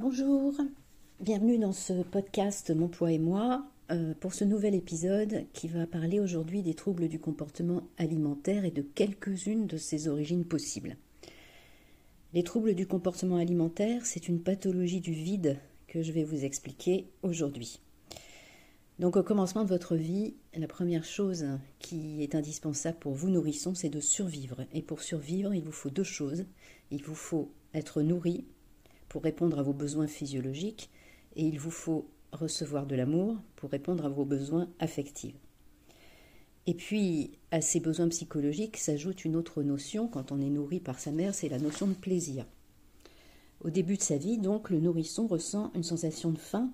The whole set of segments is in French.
Bonjour, bienvenue dans ce podcast Mon poids et moi euh, pour ce nouvel épisode qui va parler aujourd'hui des troubles du comportement alimentaire et de quelques-unes de ses origines possibles. Les troubles du comportement alimentaire, c'est une pathologie du vide que je vais vous expliquer aujourd'hui. Donc au commencement de votre vie, la première chose qui est indispensable pour vous nourrissons, c'est de survivre. Et pour survivre, il vous faut deux choses. Il vous faut être nourri pour répondre à vos besoins physiologiques et il vous faut recevoir de l'amour pour répondre à vos besoins affectifs. Et puis, à ces besoins psychologiques s'ajoute une autre notion quand on est nourri par sa mère, c'est la notion de plaisir. Au début de sa vie, donc, le nourrisson ressent une sensation de faim,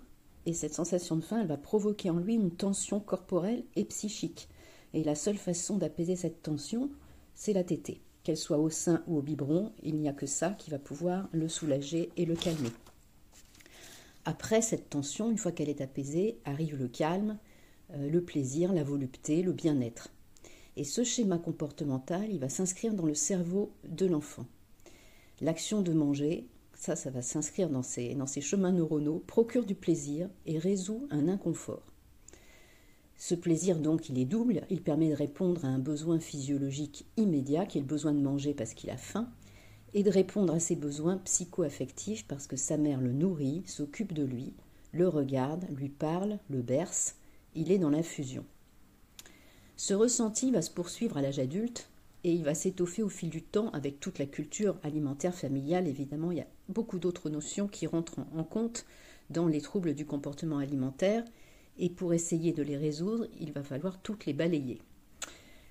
et cette sensation de faim, elle va provoquer en lui une tension corporelle et psychique. Et la seule façon d'apaiser cette tension, c'est la tétée qu'elle soit au sein ou au biberon, il n'y a que ça qui va pouvoir le soulager et le calmer. Après cette tension, une fois qu'elle est apaisée, arrive le calme, euh, le plaisir, la volupté, le bien-être. Et ce schéma comportemental, il va s'inscrire dans le cerveau de l'enfant. L'action de manger, ça, ça va s'inscrire dans dans ces chemins neuronaux, procure du plaisir et résout un inconfort. Ce plaisir donc, il est double, il permet de répondre à un besoin physiologique immédiat, qui est le besoin de manger parce qu'il a faim, et de répondre à ses besoins psycho-affectifs parce que sa mère le nourrit, s'occupe de lui, le regarde, lui parle, le berce, il est dans l'infusion. Ce ressenti va se poursuivre à l'âge adulte et il va s'étoffer au fil du temps avec toute la culture alimentaire familiale. Évidemment, il y a beaucoup d'autres notions qui rentrent en compte dans les troubles du comportement alimentaire et pour essayer de les résoudre, il va falloir toutes les balayer.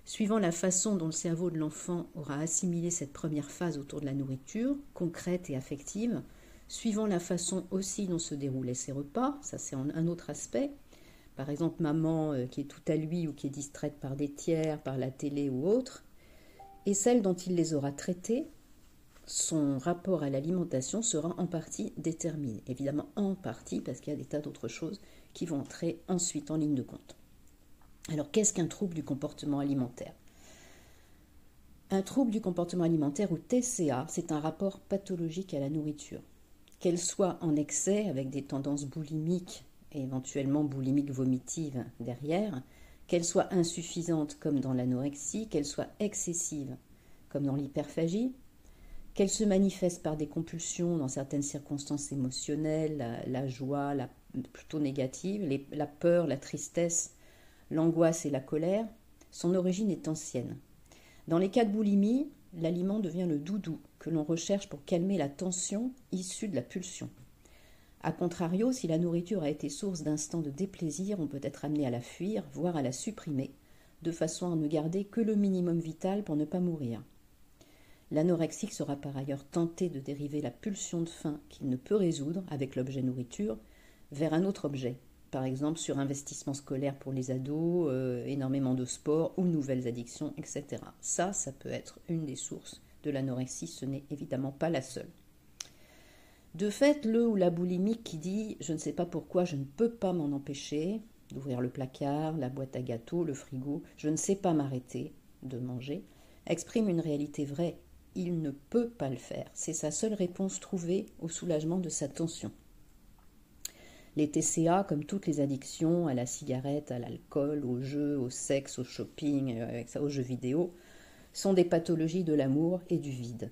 Suivant la façon dont le cerveau de l'enfant aura assimilé cette première phase autour de la nourriture, concrète et affective, suivant la façon aussi dont se déroulaient ses repas, ça c'est un autre aspect, par exemple maman euh, qui est tout à lui ou qui est distraite par des tiers, par la télé ou autre, et celle dont il les aura traités, son rapport à l'alimentation sera en partie déterminé. Évidemment en partie parce qu'il y a des tas d'autres choses qui vont entrer ensuite en ligne de compte. Alors qu'est-ce qu'un trouble du comportement alimentaire? Un trouble du comportement alimentaire ou TCA, c'est un rapport pathologique à la nourriture. Qu'elle soit en excès avec des tendances boulimiques et éventuellement boulimiques vomitives derrière, qu'elle soit insuffisante comme dans l'anorexie, qu'elle soit excessive comme dans l'hyperphagie, qu'elle se manifeste par des compulsions dans certaines circonstances émotionnelles, la, joie, la plutôt négative, la peur, la tristesse, l'angoisse et la colère, son origine est ancienne. Dans les cas de boulimie, l'aliment devient le doudou que l'on recherche pour calmer la tension issue de la pulsion. A contrario, si la nourriture a été source d'instants de déplaisir, on peut être amené à la fuir, voire à la supprimer, de façon à ne garder que le minimum vital pour ne pas mourir. L'anorexique sera par ailleurs tenté de dériver la pulsion de faim qu'il ne peut résoudre avec l'objet nourriture vers un autre objet, par exemple sur investissement scolaire pour les ados, euh, énormément de sport ou nouvelles addictions, etc. Ça, ça peut être une des sources de l'anorexie, ce n'est évidemment pas la seule. De fait, le ou la boulimique qui dit je ne sais pas pourquoi je ne peux pas m'en empêcher d'ouvrir le placard, la boîte à gâteaux, le frigo, je ne sais pas m'arrêter de manger, exprime une réalité vraie. Il ne peut pas le faire. C'est sa seule réponse trouvée au soulagement de sa tension. Les TCA, comme toutes les addictions à la cigarette, à l'alcool, au jeu, au sexe, au shopping, euh, aux jeux vidéo, sont des pathologies de l'amour et du vide.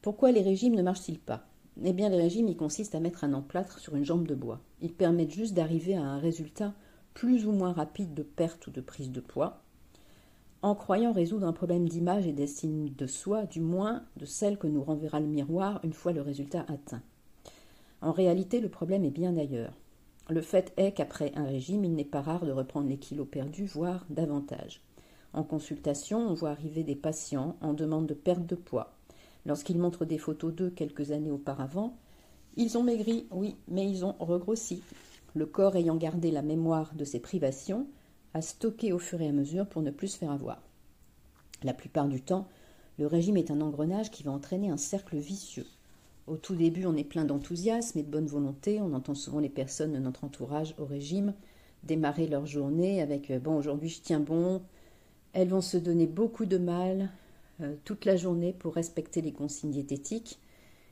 Pourquoi les régimes ne marchent-ils pas? Eh bien, les régimes, ils consistent à mettre un emplâtre sur une jambe de bois. Ils permettent juste d'arriver à un résultat plus ou moins rapide de perte ou de prise de poids, en croyant résoudre un problème d'image et d'estime de soi, du moins de celle que nous renverra le miroir une fois le résultat atteint. En réalité, le problème est bien ailleurs. Le fait est qu'après un régime, il n'est pas rare de reprendre les kilos perdus, voire davantage. En consultation, on voit arriver des patients en demande de perte de poids. Lorsqu'ils montrent des photos d'eux quelques années auparavant, ils ont maigri, oui, mais ils ont regrossi. Le corps ayant gardé la mémoire de ses privations, a stocké au fur et à mesure pour ne plus se faire avoir. La plupart du temps, le régime est un engrenage qui va entraîner un cercle vicieux. Au tout début, on est plein d'enthousiasme et de bonne volonté. On entend souvent les personnes de notre entourage au régime démarrer leur journée avec euh, Bon, aujourd'hui je tiens bon. Elles vont se donner beaucoup de mal euh, toute la journée pour respecter les consignes diététiques.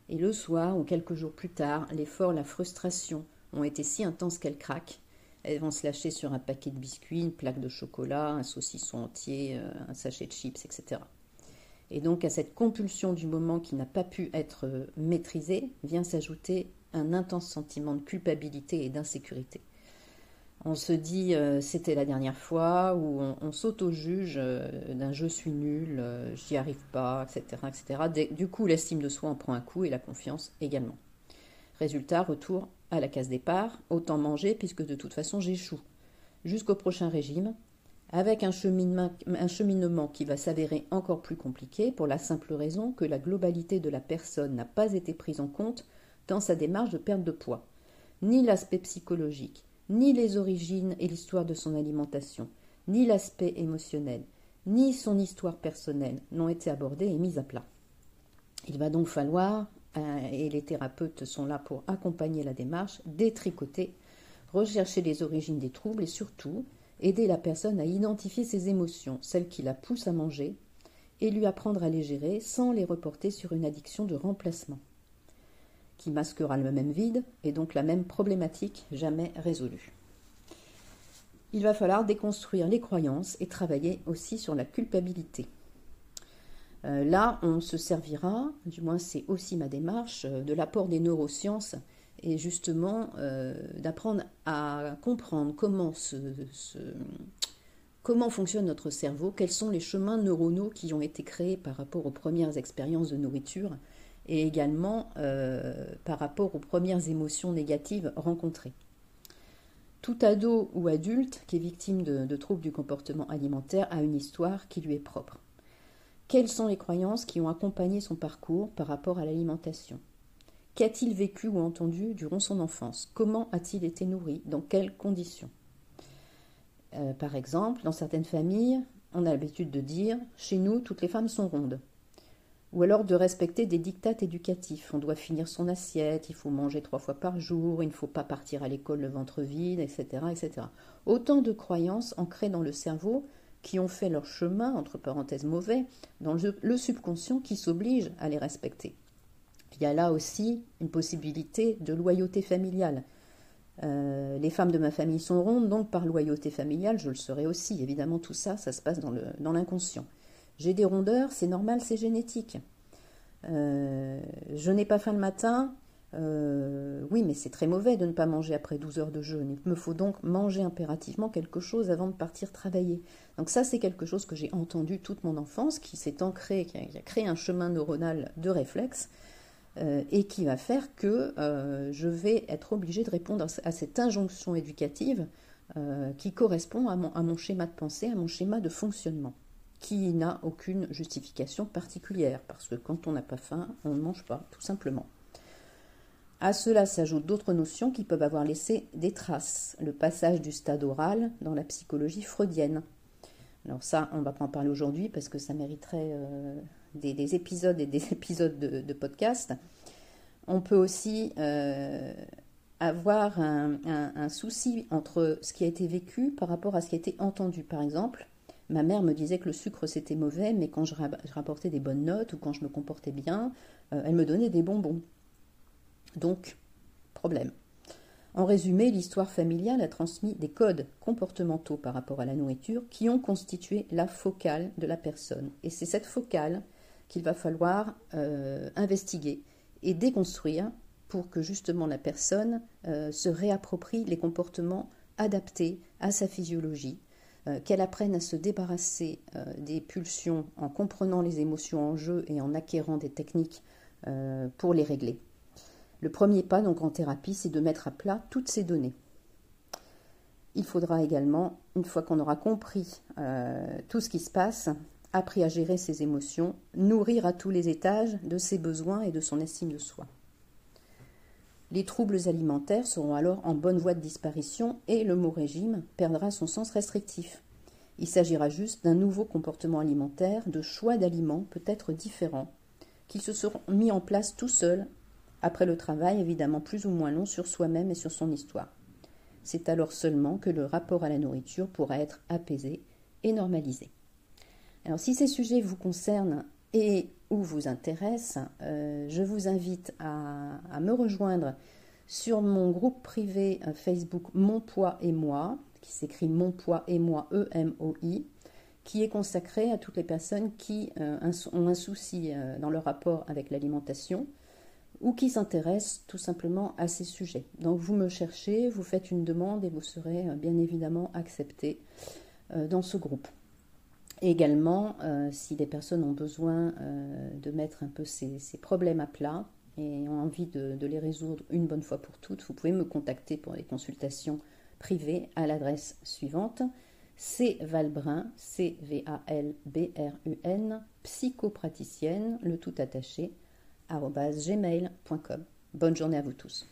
Et le soir ou quelques jours plus tard, l'effort, la frustration ont été si intenses qu'elles craquent. Elles vont se lâcher sur un paquet de biscuits, une plaque de chocolat, un saucisson entier, euh, un sachet de chips, etc. Et donc à cette compulsion du moment qui n'a pas pu être euh, maîtrisée vient s'ajouter un intense sentiment de culpabilité et d'insécurité. On se dit euh, c'était la dernière fois, ou on, s'auto-juge d'un je suis nul, j'y arrive pas, etc. etc. Du coup, l'estime de soi en prend un coup et la confiance également. Résultat, retour à la case départ, autant manger puisque de toute façon j'échoue. Jusqu'au prochain régime, avec un cheminement, qui va s'avérer encore plus compliqué pour la simple raison que la globalité de la personne n'a pas été prise en compte dans sa démarche de perte de poids. Ni l'aspect psychologique, ni les origines et l'histoire de son alimentation, ni l'aspect émotionnel, ni son histoire personnelle n'ont été abordés et mis à plat. Il va donc falloir euh, et les thérapeutes sont là pour accompagner la démarche, détricoter, rechercher les origines des troubles et surtout aider la personne à identifier ses émotions, celles qui la poussent à manger, et lui apprendre à les gérer sans les reporter sur une addiction de remplacement, qui masquera le même vide et donc la même problématique jamais résolue. Il va falloir déconstruire les croyances et travailler aussi sur la culpabilité. Euh, là, on se servira, du moins c'est aussi ma démarche, euh, de l'apport des neurosciences et justement euh, d'apprendre à comprendre comment, comment fonctionne notre cerveau, quels sont les chemins neuronaux qui ont été créés par rapport aux premières expériences de nourriture et également par rapport aux premières émotions négatives rencontrées. Tout ado ou adulte qui est victime de troubles du comportement alimentaire a une histoire qui lui est propre. Quelles sont les croyances qui ont accompagné son parcours par rapport à l'alimentation? Qu'a-t-il vécu ou entendu durant son enfance? Comment a-t-il été nourri? Dans quelles conditions? Euh, Par exemple, dans certaines familles, on a l'habitude de dire Chez nous, toutes les femmes sont rondes. Ou alors de respecter des dictats éducatifs. On doit finir son assiette, il faut manger trois fois par jour, il ne faut pas partir à l'école le ventre vide, etc., etc. Autant de croyances ancrées dans le cerveau qui ont fait leur chemin, entre parenthèses mauvais, dans le, subconscient qui s'oblige à les respecter. Il y a là aussi une possibilité de loyauté familiale. Euh, les femmes de ma famille sont rondes, donc par loyauté familiale, je le serai aussi. Évidemment, tout ça, ça se passe dans l'inconscient. J'ai des rondeurs, c'est normal, c'est génétique. Euh, je n'ai pas faim le matin, euh, oui, mais c'est très mauvais de ne pas manger après 12 heures de jeûne. Il me faut donc manger impérativement quelque chose avant de partir travailler. Donc ça, c'est quelque chose que j'ai entendu toute mon enfance, qui s'est ancré, qui a, créé un chemin neuronal de réflexe, euh, et qui va faire que euh, je vais être obligée de répondre à cette injonction éducative qui correspond à mon schéma de pensée, à mon schéma de fonctionnement, qui n'a aucune justification particulière, parce que quand on n'a pas faim, on ne mange pas, tout simplement. À cela s'ajoutent d'autres notions qui peuvent avoir laissé des traces. Le passage du stade oral dans la psychologie freudienne. Alors ça, on ne va pas en parler aujourd'hui parce que ça mériterait des, épisodes et des épisodes de, podcast. On peut aussi euh, avoir un, souci entre ce qui a été vécu par rapport à ce qui a été entendu. Par exemple, ma mère me disait que le sucre c'était mauvais, mais quand je, rapportais des bonnes notes ou quand je me comportais bien, euh, elle me donnait des bonbons. Donc, problème. En résumé, l'histoire familiale a transmis des codes comportementaux par rapport à la nourriture qui ont constitué la focale de la personne. Et c'est cette focale qu'il va falloir euh, investiguer et déconstruire pour que justement la personne euh, se réapproprie les comportements adaptés à sa physiologie, euh, qu'elle apprenne à se débarrasser des pulsions en comprenant les émotions en jeu et en acquérant des techniques pour les régler. Le premier pas donc en thérapie, c'est de mettre à plat toutes ces données. Il faudra également, une fois qu'on aura compris tout ce qui se passe, appris à gérer ses émotions, nourrir à tous les étages de ses besoins et de son estime de soi. Les troubles alimentaires seront alors en bonne voie de disparition et le mot régime perdra son sens restrictif. Il s'agira juste d'un nouveau comportement alimentaire, de choix d'aliments peut-être différents, qui se seront mis en place tout seuls après le travail évidemment plus ou moins long sur soi-même et sur son histoire. C'est alors seulement que le rapport à la nourriture pourra être apaisé et normalisé. Alors si ces sujets vous concernent et ou vous intéresse, euh, je vous invite à, me rejoindre sur mon groupe privé euh, Facebook Mon poids et moi, qui s'écrit Mon poids et moi E-M-O-I, qui est consacré à toutes les personnes qui euh, ont un souci dans leur rapport avec l'alimentation ou qui s'intéressent tout simplement à ces sujets. Donc vous me cherchez, vous faites une demande et vous serez bien évidemment accepté dans ce groupe également, euh, si des personnes ont besoin euh, de mettre un peu ces, problèmes à plat et ont envie de, les résoudre une bonne fois pour toutes, vous pouvez me contacter pour des consultations privées à l'adresse suivante cvalbrun, C-V-A-L-B-R-U-N, psychopraticienne, le tout attaché, gmail.com. Bonne journée à vous tous.